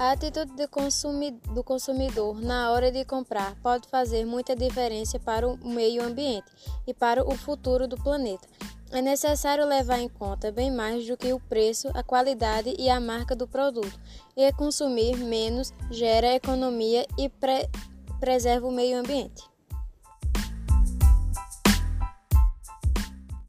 A atitude do consumidor na hora de comprar pode fazer muita diferença para o meio ambiente e para o futuro do planeta. É necessário levar em conta bem mais do que o preço, a qualidade e a marca do produto. E consumir menos gera economia e pre preserva o meio ambiente.